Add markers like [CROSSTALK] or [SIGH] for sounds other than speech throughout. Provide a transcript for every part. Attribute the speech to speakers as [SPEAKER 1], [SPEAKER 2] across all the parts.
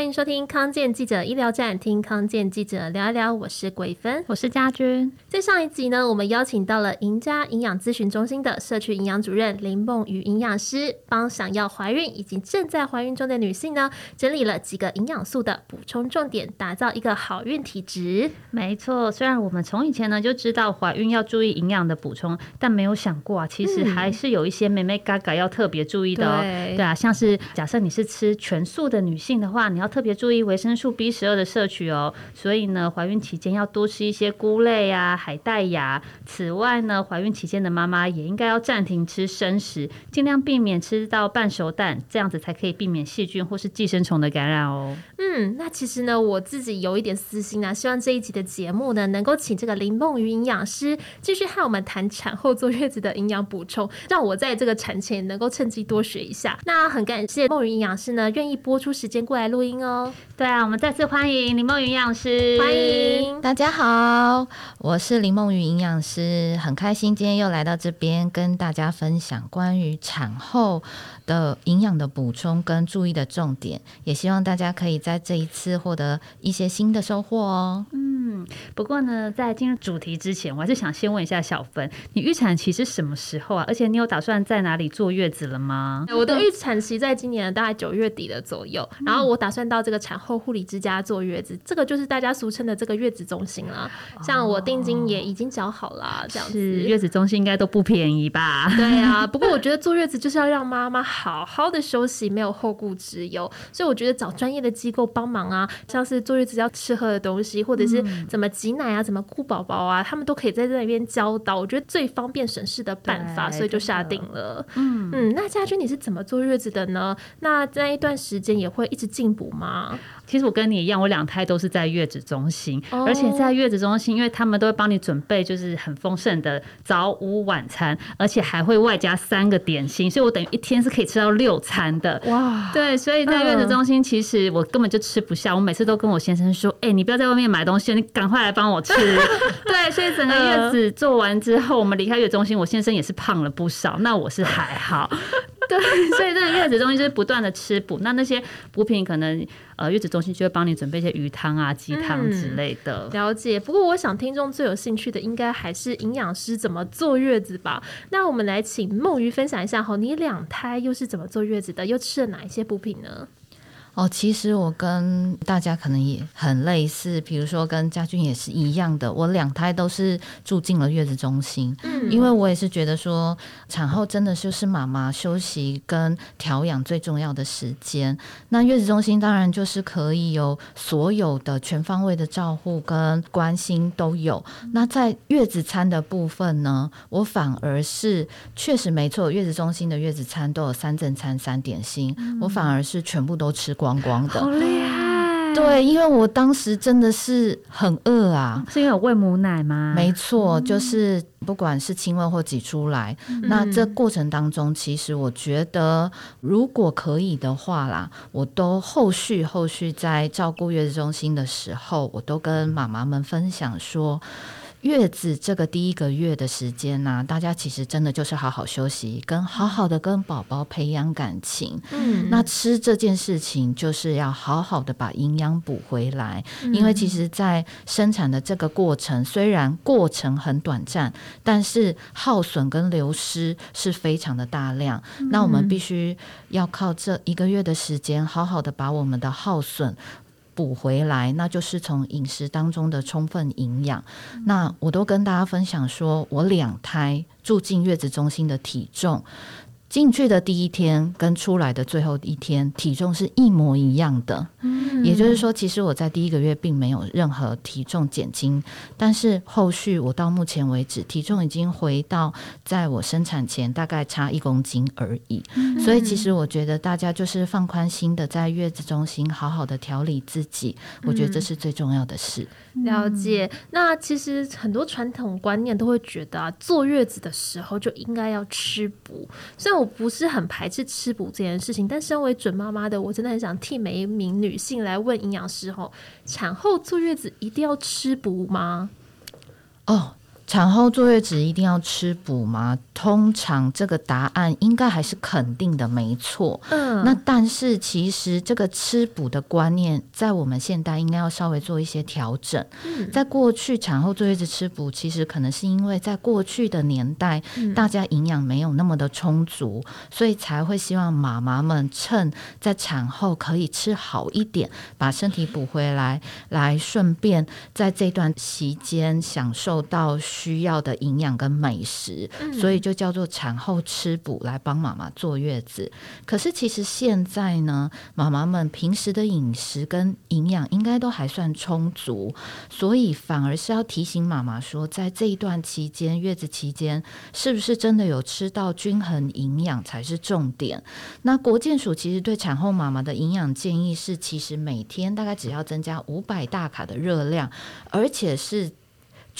[SPEAKER 1] 欢迎收听康健记者医疗站，听康健记者聊一聊。我是桂芬，
[SPEAKER 2] 我是家君。
[SPEAKER 1] 在上一集呢，我们邀请到了赢家营养咨询中心的社区营养主任林梦瑜营养师，帮想要怀孕以及正在怀孕中的女性呢，整理了几个营养素的补充重点，打造一个好孕体质。
[SPEAKER 2] 没错，虽然我们从以前呢就知道怀孕要注意营养的补充，但没有想过啊，其实还是有一些妹妹嘎嘎要特别注意的哦。
[SPEAKER 1] 对，
[SPEAKER 2] 对啊，像是假设你是吃全素的女性的话，你要特别注意维生素 B 十二的摄取哦。所以呢，怀孕期间要多吃一些菇类啊、海带芽。此外呢，怀孕期间的妈妈也应该要暂停吃生食，尽量避免吃到半熟蛋，这样子才可以避免细菌或是寄生虫的感染哦。
[SPEAKER 1] 嗯，那其实呢，我自己有一点私心啊，希望这一集的节目呢，能够请这个林梦云营养师继续和我们谈产后坐月子的营养补充，让我在这个产前能够趁机多学一下。那很感谢梦云营养师呢，愿意播出时间过来录音哦。
[SPEAKER 2] 对啊，我们再次欢迎林梦云营养师，
[SPEAKER 1] 欢迎
[SPEAKER 3] 大家好，我是林梦云营养师，很开心今天又来到这边跟大家分享关于产后的营养的补充跟注意的重点，也希望大家可以在这一次获得一些新的收获哦。
[SPEAKER 2] 嗯，不过呢，在进入主题之前，我还是想先问一下小芬，你预产期是什么时候啊？而且你有打算在哪里坐月子了吗？
[SPEAKER 1] 我的预产期在今年大概九月底的左右，然后我打算到这个产后护理之家坐月子，这个就是大家俗称的这个月子中心啦。像我定金也已经缴好了，这样子。
[SPEAKER 2] 是月子中心应该都不便宜吧？
[SPEAKER 1] 对啊，不过我觉得坐月子就是要让妈妈好好的休息，没有后顾之忧，所以我觉得找专业的机构帮忙啊，像是坐月子要吃喝的东西，或者是怎么挤奶啊，怎么顾宝宝啊，他们都可以在这里边教导，我觉得最方便省事的办法，所以就下定了。嗯嗯，那家君你是怎么坐月子的呢？那在一段时间也会一直进补吗？
[SPEAKER 2] 其实我跟你一样，我两胎都是在月子中心，哦、而且在月子中心，因为他们都会帮你准备就是很丰盛的早午晚餐，而且还会外加三个点心，所以我等于一天是可以吃到六餐的。哇，对，所以在月子中心，其实我根本就吃不下，我每次都跟我先生说：“哎、欸，你不要在外面买东西，你赶快来帮我吃。[LAUGHS] ”对，所以整个月子做完之后，我们离开月子中心，我先生也是胖了不少，那我是还好。对，[LAUGHS] 所以这个月子中心就是不断的吃补，那那些补品可能呃月子中心就会帮你准备一些鱼汤啊、鸡汤之类的。
[SPEAKER 1] 嗯，了解。不过我想听众最有兴趣的应该还是营养师怎么坐月子吧？那我们来请梦鱼分享一下哈，你两胎又是怎么坐月子的？又吃了哪一些补品呢？
[SPEAKER 3] 哦，其实我跟大家可能也很类似，比如说跟家俊也是一样的，我两胎都是住进了月子中心，嗯，因为我也是觉得说产后真的就是妈妈休息跟调养最重要的时间。那月子中心当然就是可以有所有的全方位的照护跟关心都有。那在月子餐的部分呢，我反而是确实没错，月子中心的月子餐都有三正餐三点心，我反而是全部都吃。光光的，
[SPEAKER 2] 好厉害！
[SPEAKER 3] 对，因为我当时真的是很饿啊，
[SPEAKER 2] 是因为有喂母奶吗？
[SPEAKER 3] 没错，就是不管是亲喂或挤出来，嗯、那这过程当中，其实我觉得如果可以的话啦，我都后续后续在照顾月子中心的时候，我都跟妈妈们分享说。月子这个第一个月的时间呢、啊，大家其实真的就是好好休息，跟好好的跟宝宝培养感情。嗯，那吃这件事情就是要好好的把营养补回来，嗯、因为其实，在生产的这个过程，虽然过程很短暂，但是耗损跟流失是非常的大量。嗯、那我们必须要靠这一个月的时间，好好的把我们的耗损。补回来，那就是从饮食当中的充分营养。嗯、那我都跟大家分享说，我两胎住进月子中心的体重。进去的第一天跟出来的最后一天体重是一模一样的，嗯，也就是说，其实我在第一个月并没有任何体重减轻，但是后续我到目前为止体重已经回到在我生产前大概差一公斤而已，嗯，所以其实我觉得大家就是放宽心的在月子中心好好的调理自己，我觉得这是最重要的事。
[SPEAKER 1] 了解。那其实很多传统观念都会觉得啊，坐月子的时候就应该要吃补，虽然。我不是很排斥吃补这件事情，但身为准妈妈的我，真的很想替每一名女性来问营养师：吼，产后坐月子一定要吃补吗？
[SPEAKER 3] 哦，产后坐月子一定要吃补吗？通常这个答案应该还是肯定的，没错。嗯，那但是其实这个吃补的观念，在我们现代应该要稍微做一些调整。嗯，在过去产后坐月子吃补，其实可能是因为在过去的年代，大家营养没有那么的充足，所以才会希望妈妈们趁在产后可以吃好一点，把身体补回来，来顺便在这段期间享受到。需要的营养跟美食，所以就叫做产后吃补来帮妈妈坐月子。可是其实现在呢，妈妈们平时的饮食跟营养应该都还算充足，所以反而是要提醒妈妈说，在这一段期间，月子期间是不是真的有吃到均衡营养才是重点。那国健署其实对产后妈妈的营养建议是，其实每天大概只要增加五百大卡的热量，而且是。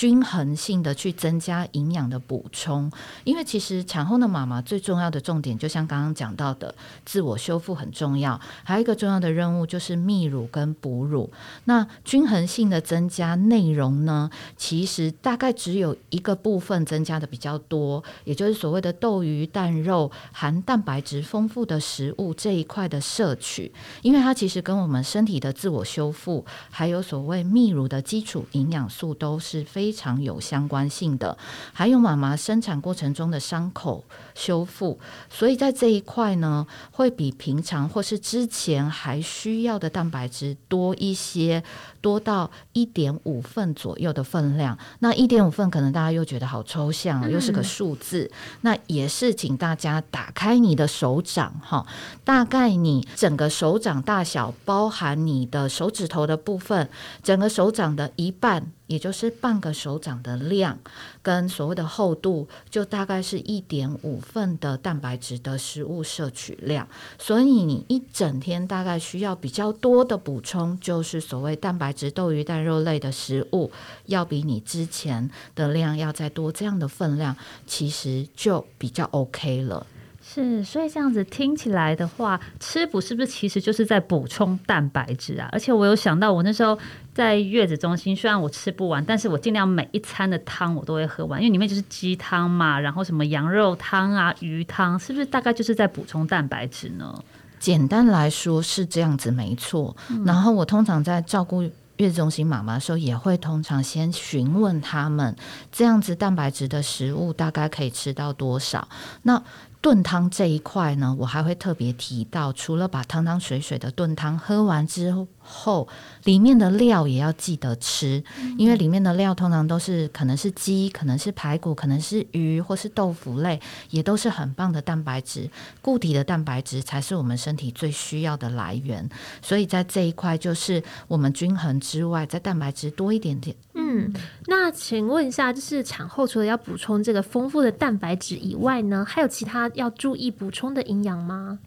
[SPEAKER 3] 均衡性的去增加营养的补充，因为其实产后的妈妈最重要的重点，就像刚刚讲到的，自我修复很重要，还有一个重要的任务就是泌乳跟哺乳。那均衡性的增加内容呢，其实大概只有一个部分增加的比较多，也就是所谓的豆鱼蛋肉含蛋白质丰富的食物这一块的摄取，因为它其实跟我们身体的自我修复，还有所谓泌乳的基础营养素都是非。非常有相关性的，还有妈妈生产过程中的伤口修复，所以在这一块呢，会比平常或是之前还需要的蛋白质多一些，多到一点五份左右的分量。那一点五份可能大家又觉得好抽象，又是个数字。那也是请大家打开你的手掌哈，大概你整个手掌大小，包含你的手指头的部分，整个手掌的一半。也就是半个手掌的量，跟所谓的厚度，就大概是一点五份的蛋白质的食物摄取量。所以你一整天大概需要比较多的补充，就是所谓蛋白质、豆鱼蛋肉类的食物，要比你之前的量要再多这样的分量，其实就比较 OK 了。
[SPEAKER 2] 是，所以这样子听起来的话，吃补是不是其实就是在补充蛋白质啊？而且我有想到，我那时候在月子中心，虽然我吃不完，但是我尽量每一餐的汤我都会喝完，因为里面就是鸡汤嘛，然后什么羊肉汤啊、鱼汤，是不是大概就是在补充蛋白质呢？
[SPEAKER 3] 简单来说是这样子，没错。嗯、然后我通常在照顾月子中心妈妈的时候，也会通常先询问他们，这样子蛋白质的食物大概可以吃到多少？那炖汤这一块呢，我还会特别提到，除了把汤汤水水的炖汤喝完之后，里面的料也要记得吃，因为里面的料通常都是可能是鸡，可能是排骨，可能是鱼，或是豆腐类，也都是很棒的蛋白质。固体的蛋白质才是我们身体最需要的来源，所以在这一块就是我们均衡之外，在蛋白质多一点点。
[SPEAKER 1] 嗯，那请问一下，就是产后除了要补充这个丰富的蛋白质以外呢，还有其他要注意补充的营养吗？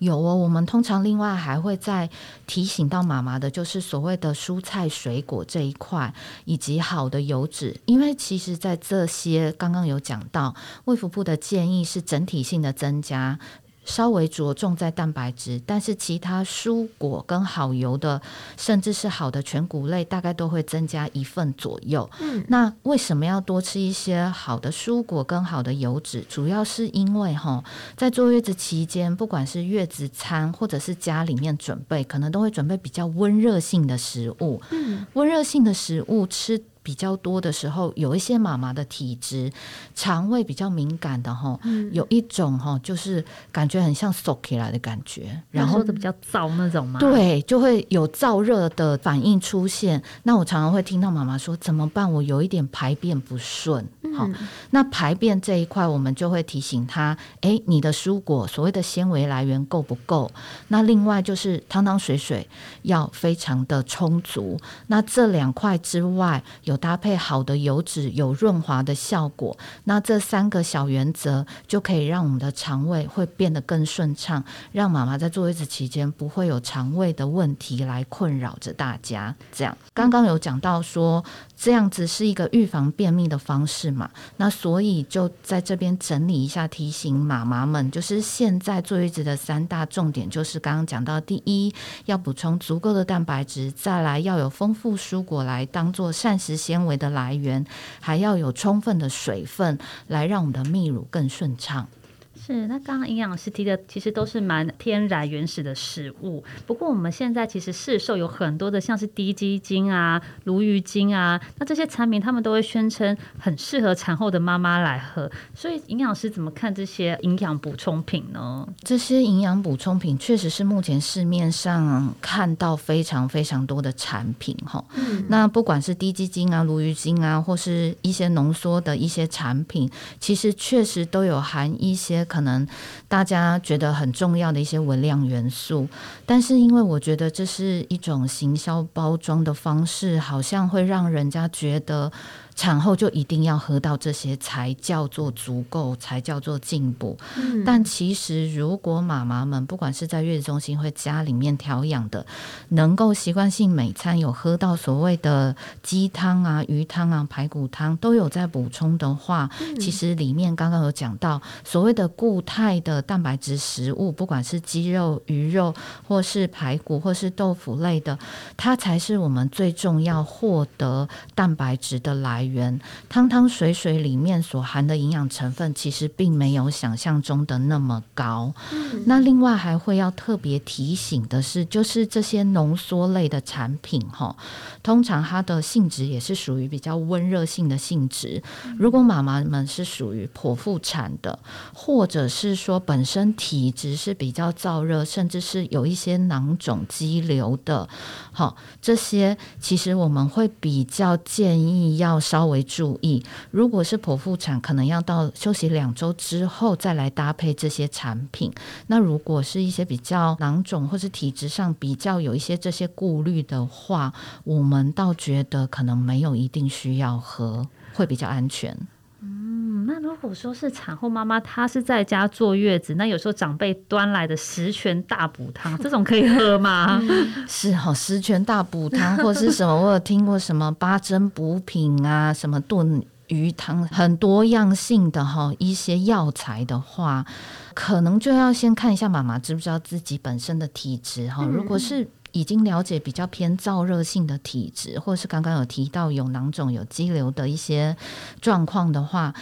[SPEAKER 3] 有哦，我们通常另外还会再提醒到妈妈的，就是所谓的蔬菜水果这一块，以及好的油脂，因为其实在这些刚刚有讲到，卫福部的建议是整体性的增加。稍微着重在蛋白质，但是其他蔬果跟好油的，甚至是好的全谷类，大概都会增加一份左右。嗯，那为什么要多吃一些好的蔬果跟好的油脂？主要是因为哈，在坐月子期间，不管是月子餐或者是家里面准备，可能都会准备比较温热性的食物。嗯，温热性的食物吃。比较多的时候，有一些妈妈的体质，肠胃比较敏感的哈，嗯、有一种哈，就是感觉很像 so 起来的感觉，然后
[SPEAKER 2] 比较燥那种嘛，
[SPEAKER 3] 对，就会有燥热的反应出现。那我常常会听到妈妈说怎么办？我有一点排便不顺，好、嗯，那排便这一块，我们就会提醒她，哎、欸，你的蔬果所谓的纤维来源够不够？那另外就是汤汤水水要非常的充足。那这两块之外，有搭配好的油脂，有润滑的效果。那这三个小原则就可以让我们的肠胃会变得更顺畅，让妈妈在坐月子期间不会有肠胃的问题来困扰着大家。这样，刚刚有讲到说，这样子是一个预防便秘的方式嘛。那所以就在这边整理一下，提醒妈妈们，就是现在坐月子的三大重点，就是刚刚讲到，第一要补充足够的蛋白质，再来要有丰富蔬果来当做膳食纤维的来源，还要有充分的水分来让我们的泌乳更顺畅。
[SPEAKER 2] 是，那刚刚营养师提的其实都是蛮天然原始的食物。不过我们现在其实市售有很多的，像是低鸡精啊、鲈鱼精啊，那这些产品他们都会宣称很适合产后的妈妈来喝。所以营养师怎么看这些营养补充品呢？
[SPEAKER 3] 这些营养补充品确实是目前市面上看到非常非常多的产品哈。嗯。那不管是低鸡精啊、鲈鱼精啊，或是一些浓缩的一些产品，其实确实都有含一些。可可能大家觉得很重要的一些文量元素，但是因为我觉得这是一种行销包装的方式，好像会让人家觉得。产后就一定要喝到这些才叫做足够，才叫做进补。嗯。但其实，如果妈妈们不管是在月子中心或家里面调养的，能够习惯性每餐有喝到所谓的鸡汤啊、鱼汤啊、排骨汤都有在补充的话，嗯。其实里面刚刚有讲到所谓的固态的蛋白质食物，不管是鸡肉、鱼肉，或是排骨，或是豆腐类的，它才是我们最重要获得蛋白质的来源。源汤汤水水里面所含的营养成分，其实并没有想象中的那么高。嗯。那另外还会要特别提醒的是，就是这些浓缩类的产品，哈，通常它的性质也是属于比较温热性的性质。如果妈妈们是属于剖腹产的，或者是说本身体质是比较燥热，甚至是有一些囊肿肌瘤的，好，这些其实我们会比较建议要稍。微注意，如果是剖腹产，可能要到休息两周之后再来搭配这些产品。那如果是一些比较囊肿或是体质上比较有一些这些顾虑的话，我们倒觉得可能没有一定需要喝，会比较安全。
[SPEAKER 2] 如果说是产后妈妈，她是在家坐月子，那有时候长辈端来的十全大补汤，这种可以喝吗？[LAUGHS]
[SPEAKER 3] 是哈，十全大补汤或是什么？我有听过什么八珍补品啊，什么炖鱼汤，很多样性的哈，一些药材的话，可能就要先看一下妈妈知不知道自己本身的体质哈。如果是已经了解比较偏燥热性的体质，或是刚刚有提到有囊肿、有肌瘤的一些状况的话，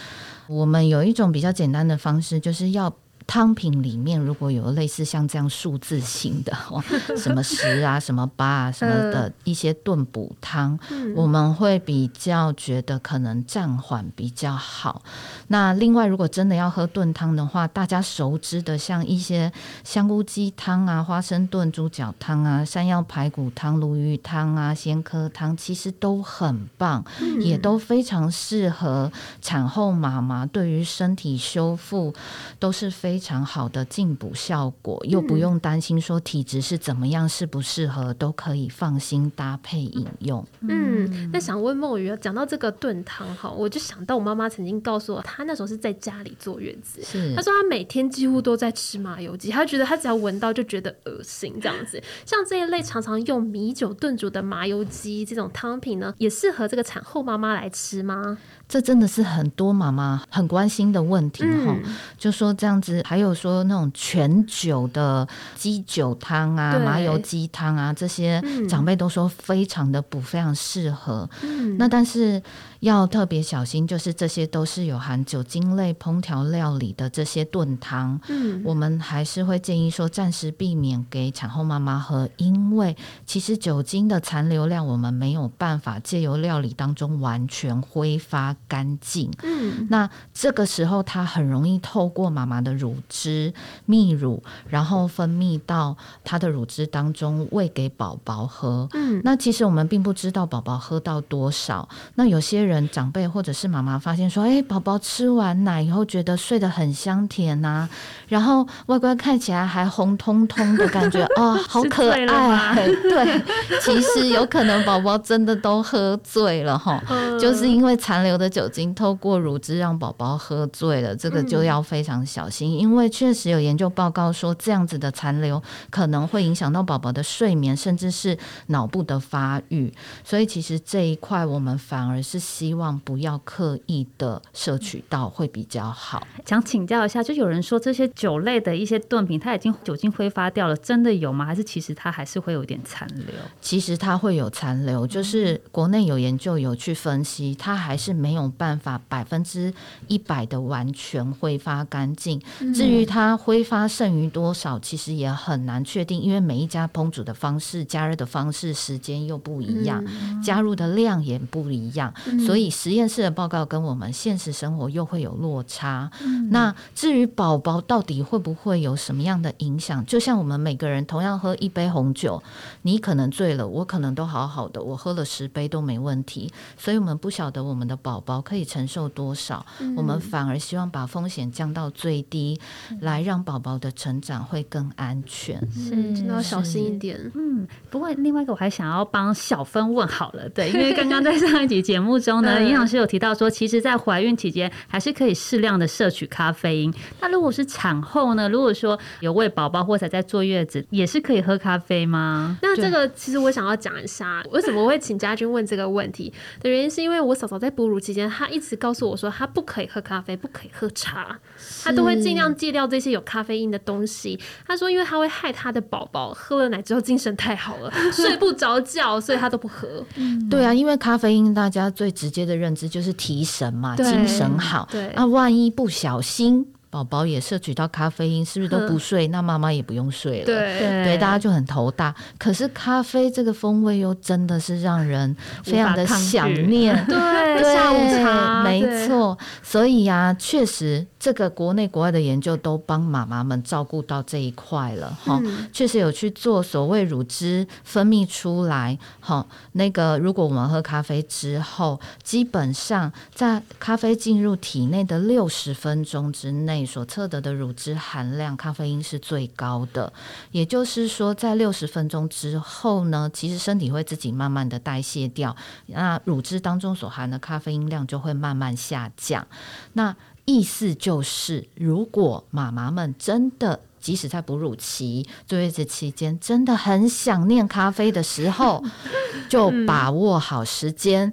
[SPEAKER 3] 我们有一种比较简单的方式，就是要。汤品里面如果有类似像这样数字型的 [LAUGHS] 哦，什么十啊，[LAUGHS] 什么八啊，什么的一些炖补汤，我们会比较觉得可能暂缓比较好。那另外，如果真的要喝炖汤的话，大家熟知的像一些香菇鸡汤啊、花生炖猪脚汤啊、山药排骨汤、鲈鱼汤啊、鲜科汤，其实都很棒，也都非常适合产后妈妈，对于身体修复都是非。非常好的进补效果，又不用担心说体质是怎么样，适不适合，都可以放心搭配饮用。
[SPEAKER 1] 嗯，那想问梦鱼，讲到这个炖汤哈，我就想到我妈妈曾经告诉我，她那时候是在家里坐月子，是她说她每天几乎都在吃麻油鸡，她觉得她只要闻到就觉得恶心这样子。像这一类常常用米酒炖煮的麻油鸡这种汤品呢，也适合这个产后妈妈来吃吗？
[SPEAKER 3] 这真的是很多妈妈很关心的问题哈、嗯，就说这样子，还有说那种全酒的鸡酒汤啊、麻油鸡汤啊，这些长辈都说非常的补，非常适合。嗯、那但是。要特别小心，就是这些都是有含酒精类烹调料理的这些炖汤，嗯，我们还是会建议说暂时避免给产后妈妈喝，因为其实酒精的残留量我们没有办法借由料理当中完全挥发干净，嗯，那这个时候它很容易透过妈妈的乳汁泌乳，然后分泌到她的乳汁当中喂给宝宝喝，嗯，那其实我们并不知道宝宝喝到多少，那有些人。长辈或者是妈妈发现说，哎，宝宝吃完奶以后觉得睡得很香甜呐、啊，然后外观看起来还红彤彤的感觉，[LAUGHS] 哦，好可爱。[LAUGHS] 对，其实有可能宝宝真的都喝醉了哈，[LAUGHS] 就是因为残留的酒精透过乳汁让宝宝喝醉了，这个就要非常小心，因为确实有研究报告说，这样子的残留可能会影响到宝宝的睡眠，甚至是脑部的发育。所以其实这一块我们反而是希望不要刻意的摄取到会比较好。
[SPEAKER 2] 想请教一下，就有人说这些酒类的一些炖品，它已经酒精挥发掉了，真的有吗？还是其实它还是会有点残留？
[SPEAKER 3] 其实它会有残留，就是国内有研究有去分析，它还是没有办法百分之一百的完全挥发干净。至于它挥发剩余多少，其实也很难确定，因为每一家烹煮的方式、加热的方式、时间又不一样，加入的量也不一样，所以实验室的报告跟我们现实生活又会有落差。那至于宝宝到底会不会有什么样的影响？就像我们每个人同样喝一杯红酒，你可能醉了，我可能都好好的，我喝了十杯都没问题。所以我们不晓得我们的宝宝可以承受多少，我们反而希望把风险降到最低，来让宝宝的成长会更安全。
[SPEAKER 1] 是，真的要小心一点。
[SPEAKER 2] 嗯，不过另外一个我还想要帮小芬问好了，对，因为 [LAUGHS] 刚刚在上一集节目中呢，营养师有提到说，其实在怀孕期间还是可以适量的摄取咖啡因。那如果是产后呢？如果说有喂宝宝或者在坐月子，也是可以喝咖啡吗？
[SPEAKER 1] 那这个其实我想要讲一下，为什么我会请家军问这个问题的原因，是因为我嫂嫂在哺乳期间，他一直告诉我说，他不可以喝咖啡，不可以喝茶，他都会尽量戒掉这些有咖啡因的东西。他说，因为他会害他的宝宝喝了奶之后精神太好了，[LAUGHS] 睡不着觉，所以他都不喝。
[SPEAKER 3] 对啊，因为咖啡因大家最直接的认知就是提神嘛，精神好。对，那万一不小心。宝宝也摄取到咖啡因，是不是都不睡？那妈妈也不用睡了。对对，大家就很头大。可是咖啡这个风味又真的是让人非常的想念。对，下午茶没错。所以呀、啊，确实这个国内国外的研究都帮妈妈们照顾到这一块了哈。确实有去做所谓乳汁分泌出来哈。那个如果我们喝咖啡之后，基本上在咖啡进入体内的六十分钟之内。你所测得的乳汁含量，咖啡因是最高的。也就是说，在六十分钟之后呢，其实身体会自己慢慢的代谢掉，那乳汁当中所含的咖啡因量就会慢慢下降。那意思就是，如果妈妈们真的即使在哺乳期、坐月子期间，真的很想念咖啡的时候，[LAUGHS] 就把握好时间，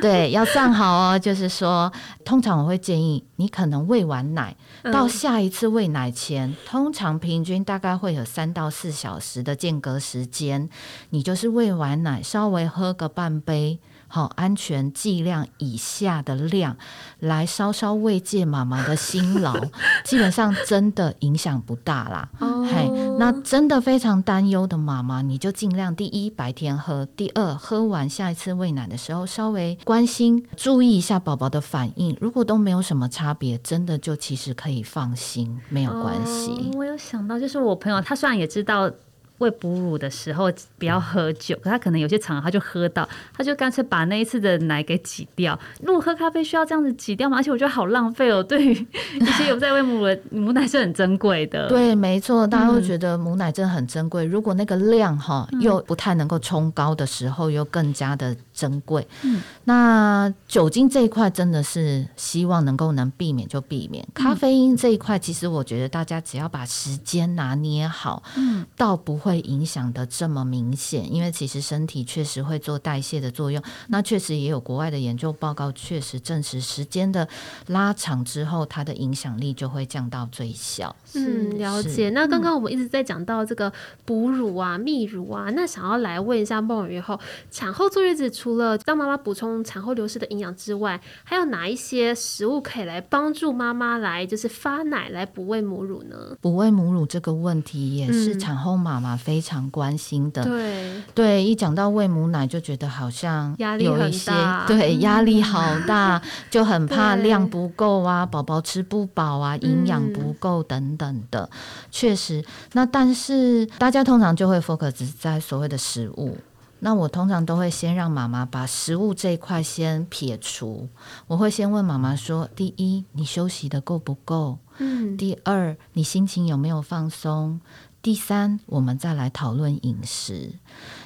[SPEAKER 3] 对，要算好哦。就是说，通常我会建议你可能喂完奶到下一次喂奶前，通常平均大概会有三到四小时的间隔时间，你就是喂完奶稍微喝个半杯。好，安全剂量以下的量，来稍稍慰藉妈妈的辛劳，[LAUGHS] 基本上真的影响不大啦。嘿，那真的非常担忧的妈妈，你就尽量第一白天喝，第二喝完下一次喂奶的时候，稍微关心注意一下宝宝的反应。如果都没有什么差别，真的就其实可以放心，没有关系。
[SPEAKER 2] 我有想到，就是我朋友，他虽然也知道。喂哺乳的时候不要喝酒，可他可能有些场合他就喝到，他就干脆把那一次的奶给挤掉。如果喝咖啡需要这样子挤掉吗？而且我觉得好浪费哦。对于一些有在喂母乳的母奶是很珍贵的。
[SPEAKER 3] 对，没错，大家会觉得母奶真的很珍贵。嗯、如果那个量哈又不太能够冲高的时候，又更加的珍贵。嗯，那酒精这一块真的是希望能够能避免就避免。咖啡因这一块，其实我觉得大家只要把时间拿捏好，嗯，倒不会。影响的这么明显，因为其实身体确实会做代谢的作用。那确实也有国外的研究报告，确实证实时间的拉长之后，它的影响力就会降到最小。
[SPEAKER 1] 嗯，了解。那刚刚我们一直在讲到这个哺乳啊、泌乳啊，那想要来问一下孟雨后，产后坐月子除了让妈妈补充产后流失的营养之外，还有哪一些食物可以来帮助妈妈来就是发奶来补喂母乳呢？
[SPEAKER 3] 补喂母乳这个问题也是产后妈妈。非常关心的，对。对，一讲到喂母奶就觉得好像有一些对压力好大，[LAUGHS] 就很怕量不够啊，宝宝吃不饱啊，营养不够等等的。确实，那但是大家通常就会 focus 在所谓的食物，那我通常都会先让妈妈把食物这一块先撇除，我会先问妈妈说：第一，你休息的够不够？嗯，第二，你心情有没有放松？第三，我们再来讨论饮食，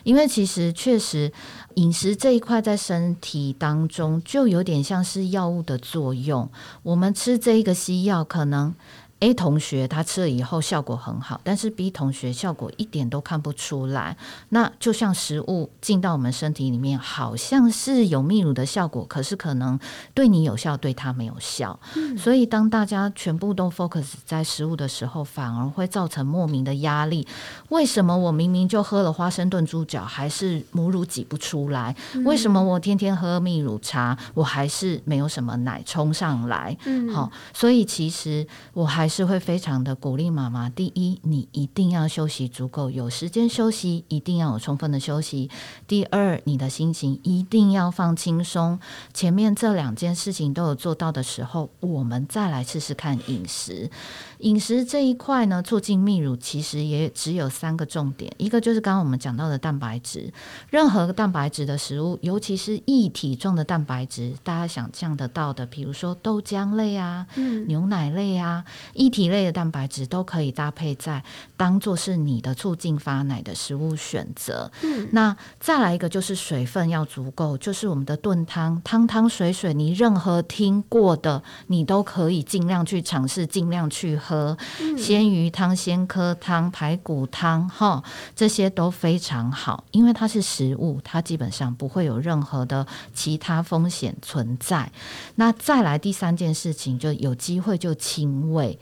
[SPEAKER 3] 因为其实确实饮食这一块在身体当中就有点像是药物的作用。我们吃这一个西药，可能 A 同学他吃了以后效果很好，但是 B 同学效果一点都看不出来。那就像食物进到我们身体里面，好像是有泌乳的效果，可是可能对你有效，对他没有效。嗯、所以当大家全部都 focus 在食物的时候，反而会造成莫名的压力。为什么我明明就喝了花生炖猪脚，还是母乳挤不出来？嗯、为什么我天天喝泌乳茶，我还是没有什么奶冲上来？嗯，好，所以其实我还。是会非常的鼓励妈妈。第一，你一定要休息足够，有时间休息，一定要有充分的休息。第二，你的心情一定要放轻松。前面这两件事情都有做到的时候，我们再来试试看饮食。饮食这一块呢，促进泌乳其实也只有三个重点，一个就是刚刚我们讲到的蛋白质。任何蛋白质的食物，尤其是液体状的蛋白质，大家想象得到的，比如说豆浆类啊，嗯，牛奶类啊。液体类的蛋白质都可以搭配在当做是你的促进发奶的食物选择。嗯，那再来一个就是水分要足够，就是我们的炖汤，汤汤水水，你任何听过的，你都可以尽量去尝试，尽量去喝。嗯，鲜鱼汤、鲜科汤、排骨汤，哈，这些都非常好，因为它是食物，它基本上不会有任何的其他风险存在。那再来第三件事情，就有机会就亲喂。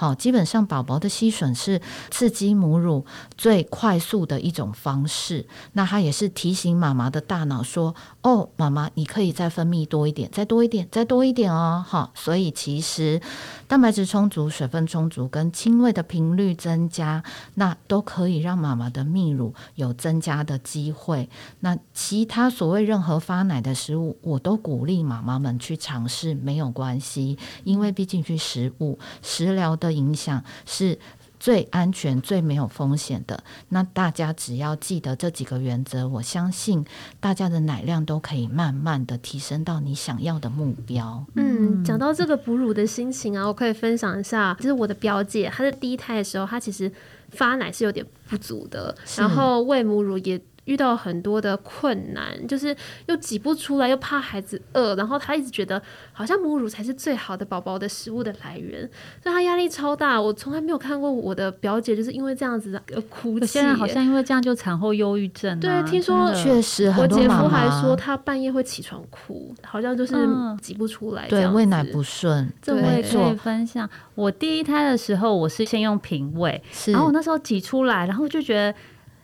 [SPEAKER 3] 好，基本上宝宝的吸吮是刺激母乳最快速的一种方式。那它也是提醒妈妈的大脑说：“哦，妈妈，你可以再分泌多一点，再多一点，再多一点哦。”好，所以其实蛋白质充足、水分充足跟轻微的频率增加，那都可以让妈妈的泌乳有增加的机会。那其他所谓任何发奶的食物，我都鼓励妈妈们去尝试，没有关系，因为毕竟是食物食疗的。的影响是最安全、最没有风险的。那大家只要记得这几个原则，我相信大家的奶量都可以慢慢的提升到你想要的目标。
[SPEAKER 1] 嗯，讲到这个哺乳的心情啊，我可以分享一下，就是我的表姐，她在第一胎的时候，她其实发奶是有点不足的，然后喂母乳也。遇到很多的困难，就是又挤不出来，又怕孩子饿，然后他一直觉得好像母乳才是最好的宝宝的食物的来源，所以他压力超大。我从来没有看过我的表姐就是因为这样子而哭泣。
[SPEAKER 2] 现在好像因为这样就产后忧郁症啊。
[SPEAKER 1] 对，听说
[SPEAKER 3] 确实，
[SPEAKER 1] 我姐夫还说他半夜会起床哭，好像就是挤不出来。
[SPEAKER 3] 对，喂奶不顺。
[SPEAKER 2] 这我也可以分享。我第一胎的时候，我是先用瓶喂，然后我那时候挤出来，然后就觉得。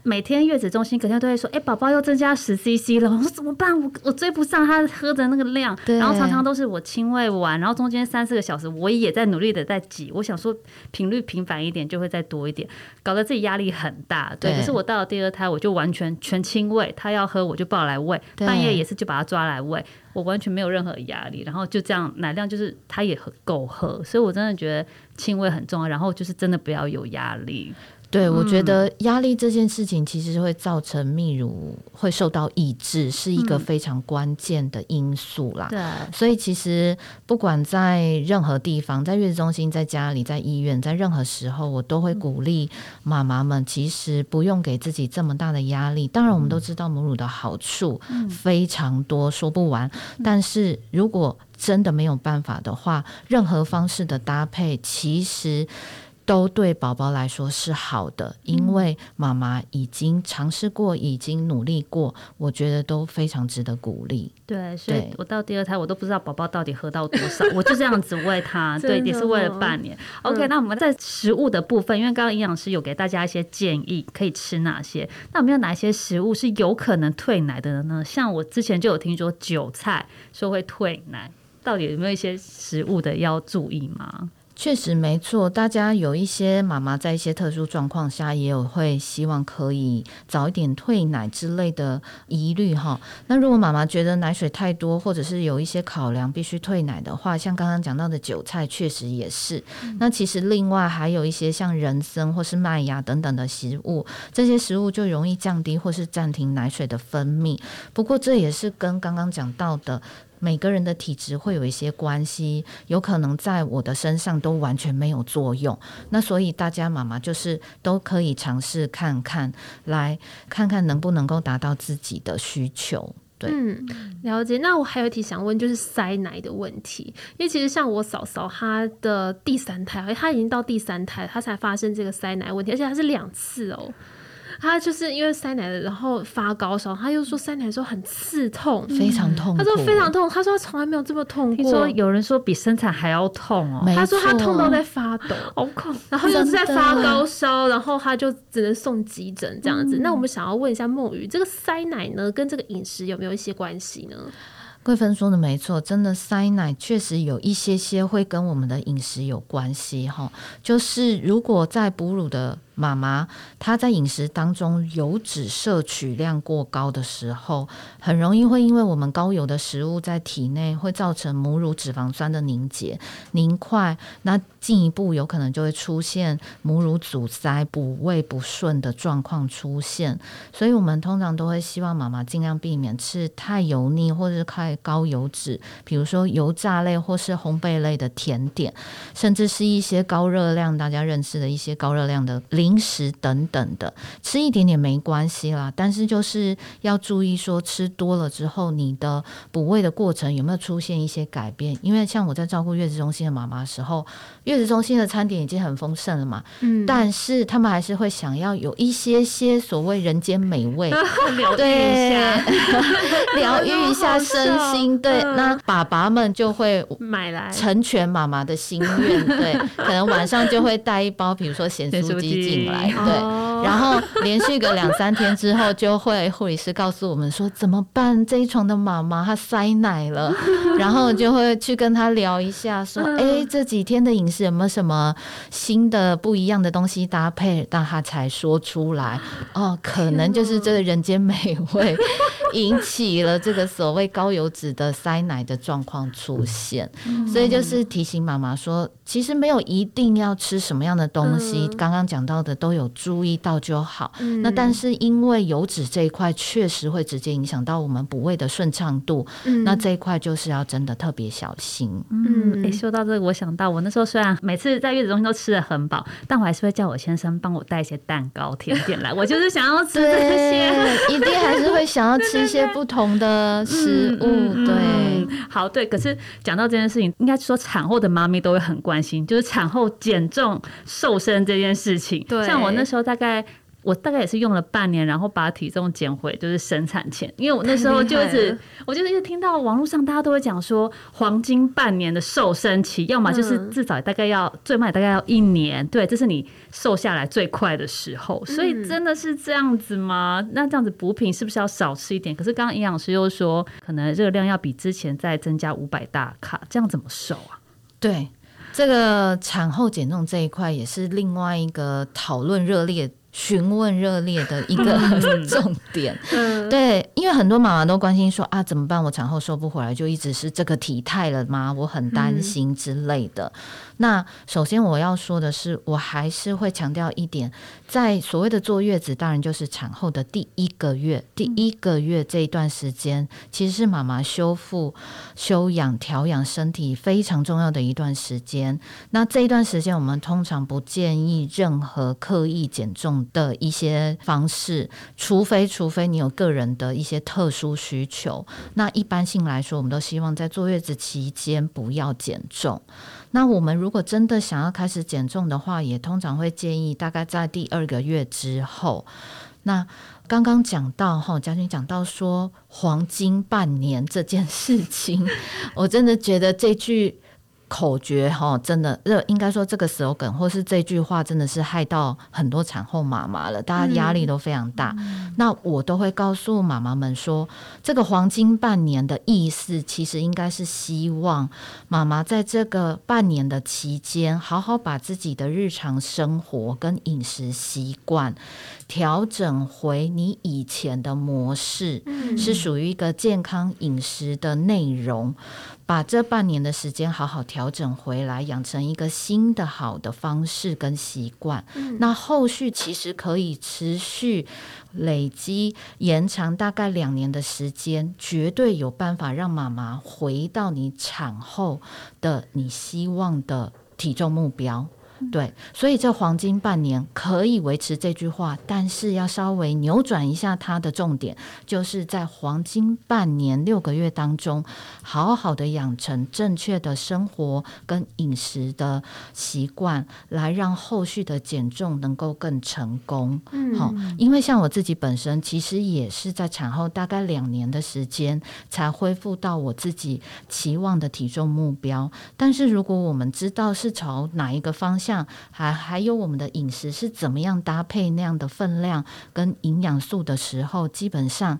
[SPEAKER 2] 每天月子中心隔天都会说：“哎、欸，宝宝又增加十 CC 了。” [LAUGHS] 我说：“怎么办？我我追不上他喝的那个量。”然后常常都是我亲喂完，然后中间三四个小时我也在努力的在挤。我想说频率频繁一点就会再多一点，搞得自己压力很大。对，可是我到了第二胎，我就完全全亲喂，他要喝我就抱来喂，半夜也是就把他抓来喂，我完全没有任何压力。然后就这样奶量就是他也很够喝，所以我真的觉得亲喂很重要。然后就是真的不要有压力。
[SPEAKER 3] 对，我觉得压力这件事情其实会造成泌乳会受到抑制，是一个非常关键的因素啦。对，所以其实不管在任何地方，在月子中心、在家里、在医院，在任何时候，我都会鼓励妈妈们，其实不用给自己这么大的压力。当然，我们都知道母乳的好处非常多，说不完。但是如果真的没有办法的话，任何方式的搭配，其实。都对宝宝来说是好的，因为妈妈已经尝试过，已经努力过，我觉得都非常值得鼓励。
[SPEAKER 2] 对，所以我到第二胎，我都不知道宝宝到底喝到多少，[LAUGHS] 我就这样子喂他，[LAUGHS] 对，也是喂了半年。OK，那我们在食物的部分，因为刚刚营养师有给大家一些建议，可以吃哪些？那有没有哪些食物是有可能退奶的呢？像我之前就有听说韭菜说会退奶，到底有没有一些食物的要注意吗？
[SPEAKER 3] 确实没错，大家有一些妈妈在一些特殊状况下，也有会希望可以早一点退奶之类的疑虑哈。那如果妈妈觉得奶水太多，或者是有一些考量必须退奶的话，像刚刚讲到的韭菜，确实也是。嗯、那其实另外还有一些像人参或是麦芽等等的食物，这些食物就容易降低或是暂停奶水的分泌。不过这也是跟刚刚讲到的。每个人的体质会有一些关系，有可能在我的身上都完全没有作用。那所以大家妈妈就是都可以尝试看看，来看看能不能够达到自己的需求。对，
[SPEAKER 1] 嗯，了解。那我还有一题想问，就是塞奶的问题，因为其实像我嫂嫂她的第三胎，她已经到第三胎，她才发生这个塞奶问题，而且她是两次哦。他就是因为塞奶了，然后发高烧，他又说塞奶的时候很刺痛，
[SPEAKER 3] 非常痛。
[SPEAKER 1] 他说非常痛，他说他从来没有这么痛过。
[SPEAKER 2] 听说有人说比生产还要痛哦，
[SPEAKER 1] 他说他痛到在发抖，好恐，然后又是在发高烧，然后他就只能送急诊这样子。那我们想要问一下梦雨，这个塞奶呢，跟这个饮食有没有一些关系呢？
[SPEAKER 3] 桂芬说的没错，真的塞奶确实有一些些会跟我们的饮食有关系哈，就是如果在哺乳的。妈妈她在饮食当中油脂摄取量过高的时候，很容易会因为我们高油的食物在体内会造成母乳脂肪酸的凝结凝块，那进一步有可能就会出现母乳阻塞、哺喂不顺的状况出现。所以我们通常都会希望妈妈尽量避免吃太油腻或者是太高油脂，比如说油炸类或是烘焙类的甜点，甚至是一些高热量大家认识的一些高热量的。零食等等的，吃一点点没关系啦，但是就是要注意说，吃多了之后，你的补喂的过程有没有出现一些改变？因为像我在照顾月子中心的妈妈时候，月子中心的餐点已经很丰盛了嘛，嗯，但是他们还是会想要有一些些所谓人间美味，[LAUGHS]
[SPEAKER 2] 疗愈一下，[LAUGHS]
[SPEAKER 3] 疗愈一下身心。对，那爸爸们就会
[SPEAKER 1] 买来
[SPEAKER 3] 成全妈妈的心愿，对，[LAUGHS] 可能晚上就会带一包，比如说咸酥鸡。进来，对，然后连续个两三天之后，就会护理师告诉我们说怎么办？这一床的妈妈她塞奶了，[LAUGHS] 然后就会去跟她聊一下，说，哎，这几天的饮食有没有什么新的不一样的东西搭配？但她才说出来，哦，可能就是这个人间美味 [LAUGHS] 引起了这个所谓高油脂的塞奶的状况出现，所以就是提醒妈妈说，其实没有一定要吃什么样的东西，刚刚讲到。的都有注意到就好。嗯、那但是因为油脂这一块确实会直接影响到我们补喂的顺畅度，嗯、那这一块就是要真的特别小心。
[SPEAKER 2] 嗯，哎、欸，说到这个，我想到我那时候虽然每次在月子中心都吃的很饱，但我还是会叫我先生帮我带一些蛋糕、甜点来。[LAUGHS] 我就是想要吃这些，
[SPEAKER 3] 一定还是会想要吃一些不同的食物。对，
[SPEAKER 2] 好，对。可是讲到这件事情，应该说产后的妈咪都会很关心，就是产后减重瘦身这件事情。对像我那时候大概，我大概也是用了半年，然后把体重减回就是生产前，因为我那时候就是，我就是一直听到网络上大家都会讲说，黄金半年的瘦身期，要么就是至少大概要最慢大概要一年，对，这是你瘦下来最快的时候。所以真的是这样子吗？那这样子补品是不是要少吃一点？可是刚刚营养师又说，可能热量要比之前再增加五百大卡，这样怎么瘦啊？
[SPEAKER 3] 对。这个产后减重这一块也是另外一个讨论热烈、询问热烈的一个 [LAUGHS] 重点。对，因为很多妈妈都关心说啊，怎么办？我产后瘦不回来，就一直是这个体态了吗？我很担心之类的。那首先我要说的是，我还是会强调一点，在所谓的坐月子，当然就是产后的第一个月，第一个月这一段时间，其实是妈妈修复、休养、调养身体非常重要的一段时间。那这一段时间，我们通常不建议任何刻意减重的一些方式，除非除非你有个人的一些特殊需求。那一般性来说，我们都希望在坐月子期间不要减重。那我们如果真的想要开始减重的话，也通常会建议大概在第二个月之后。那刚刚讲到哈，将军讲到说黄金半年这件事情，[LAUGHS] 我真的觉得这句。口诀哈，真的，这应该说这个 slogan 或是这句话，真的是害到很多产后妈妈了，大家压力都非常大。嗯、那我都会告诉妈妈们说，这个黄金半年的意思，其实应该是希望妈妈在这个半年的期间，好好把自己的日常生活跟饮食习惯调整回你以前的模式，嗯、是属于一个健康饮食的内容。把这半年的时间好好调整回来，养成一个新的好的方式跟习惯。嗯、那后续其实可以持续累积，延长大概两年的时间，绝对有办法让妈妈回到你产后的你希望的体重目标。对，所以这黄金半年可以维持这句话，但是要稍微扭转一下它的重点，就是在黄金半年六个月当中，好好的养成正确的生活跟饮食的习惯，来让后续的减重能够更成功。嗯，好，因为像我自己本身，其实也是在产后大概两年的时间才恢复到我自己期望的体重目标，但是如果我们知道是朝哪一个方向，还还有我们的饮食是怎么样搭配那样的分量跟营养素的时候，基本上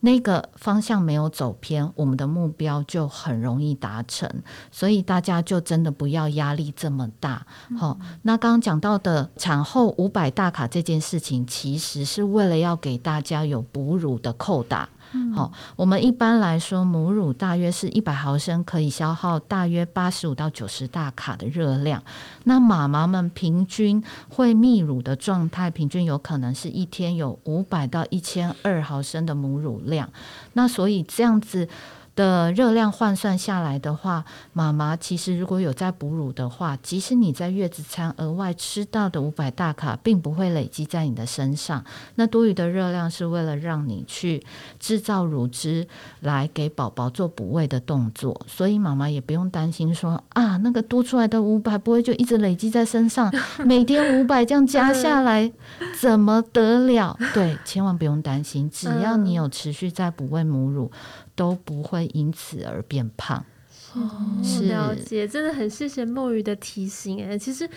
[SPEAKER 3] 那个方向没有走偏，我们的目标就很容易达成。所以大家就真的不要压力这么大。好，那刚刚讲到的产后五百大卡这件事情，其实是为了要给大家有哺乳的扣打。好，我们一般来说，母乳大约是一百毫升，可以消耗大约八十五到九十大卡的热量。那妈妈们平均会泌乳的状态，平均有可能是一天有五百到一千二毫升的母乳量。那所以这样子。的热量换算下来的话，妈妈其实如果有在哺乳的话，即使你在月子餐额外吃到的五百大卡，并不会累积在你的身上。那多余的热量是为了让你去制造乳汁来给宝宝做补喂的动作，所以妈妈也不用担心说啊，那个多出来的五百不会就一直累积在身上，每天五百这样加下来怎么得了？对，千万不用担心，只要你有持续在哺喂母乳。都不会因此而变胖。
[SPEAKER 1] 哦，是了解，真的很谢谢梦雨的提醒。哎，其实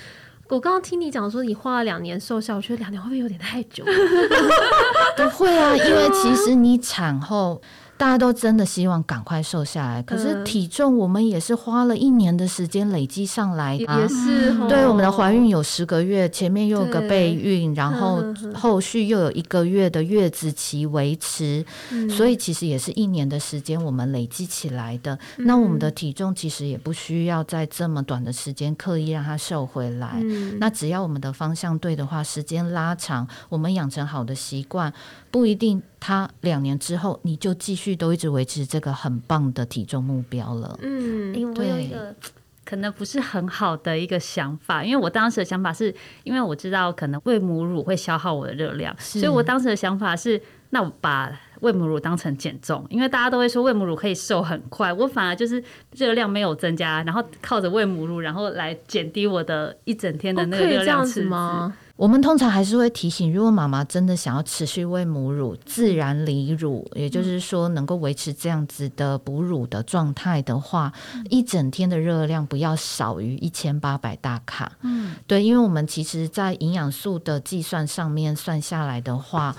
[SPEAKER 1] 我刚刚听你讲说你花了两年瘦下，我觉得两年会不会有点太久？[LAUGHS]
[SPEAKER 3] 不会啊，因为其实你产后。大家都真的希望赶快瘦下来，可是体重我们也是花了一年的时间累积上来的，
[SPEAKER 1] 也是
[SPEAKER 3] 对我们的怀孕有十个月，前面又有个备孕，然后后续又有一个月的月子期维持，所以其实也是一年的时间我们累积起来的。那我们的体重其实也不需要在这么短的时间刻意让它瘦回来，那只要我们的方向对的话，时间拉长，我们养成好的习惯，不一定。他两年之后，你就继续都一直维持这个很棒的体重目标了。
[SPEAKER 2] 嗯，因为我有一个可能不是很好的一个想法，因为我当时的想法是，因为我知道可能喂母乳会消耗我的热量，所以我当时的想法是，那我把喂母乳当成减重，因为大家都会说喂母乳可以瘦很快，我反而就是热量没有增加，然后靠着喂母乳，然后来减低我的一整天的那个热量赤字吗？
[SPEAKER 3] 我们通常还是会提醒，如果妈妈真的想要持续喂母乳、自然离乳，也就是说能够维持这样子的哺乳的状态的话，一整天的热量不要少于一千八百大卡。嗯，对，因为我们其实在营养素的计算上面算下来的话，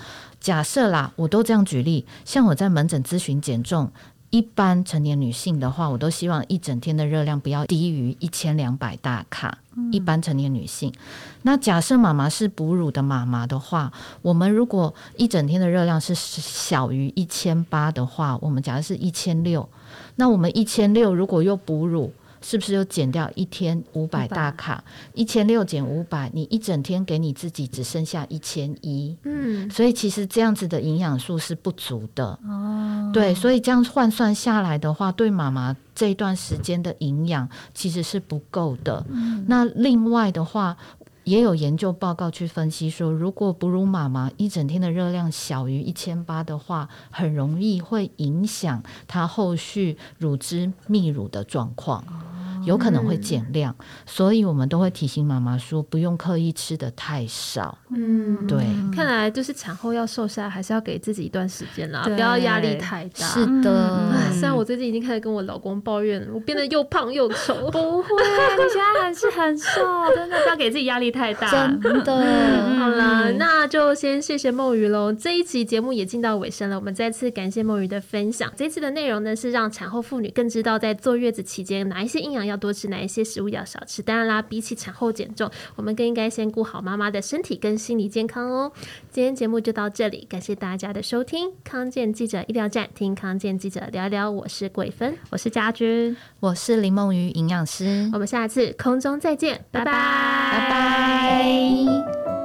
[SPEAKER 3] 假设啦，我都这样举例，像我在门诊咨询减重。一般成年女性的话，我都希望一整天的热量不要低于一千两百大卡。一般成年女性，那假设妈妈是哺乳的妈妈的话，我们如果一整天的热量是小于一千八的话，我们假设是一千六，那我们一千六如果又哺乳。是不是又减掉一天五百大卡？一千六减五百，你一整天给你自己只剩下一千一。嗯，所以其实这样子的营养素是不足的。哦，对，所以这样换算下来的话，对妈妈这一段时间的营养其实是不够的。嗯，那另外的话。也有研究报告去分析说，如果哺乳妈妈一整天的热量小于一千八的话，很容易会影响她后续乳汁泌乳的状况。有可能会减量，嗯，所以我们都会提醒妈妈说，不用刻意吃的太少。嗯，对。
[SPEAKER 1] 看来就是产后要瘦下来，还是要给自己一段时间啦，不要压力太大。
[SPEAKER 3] 是的。
[SPEAKER 1] 嗯，虽然我最近已经开始跟我老公抱怨，我变得又胖又丑。
[SPEAKER 2] 不会，你现在还是很瘦，真的不要给自己压力太大。
[SPEAKER 3] 真的。
[SPEAKER 1] 好了，那就先谢谢梦雨喽。这一期节目也进到尾声了，我们再次感谢梦雨的分享。这次的内容呢，是让产后妇女更知道在坐月子期间哪一些营养要多吃哪一些食物要少吃？当然啦，比起产后减重，我们更应该先顾好妈妈的身体跟心理健康哦。今天节目就到这里，感谢大家的收听。康健记者医疗站，听康健记者聊聊。我是桂芬，
[SPEAKER 2] 我是家君，
[SPEAKER 3] 我是林梦瑜营养师。
[SPEAKER 1] 我们下次空中再见，拜拜，
[SPEAKER 3] 拜拜。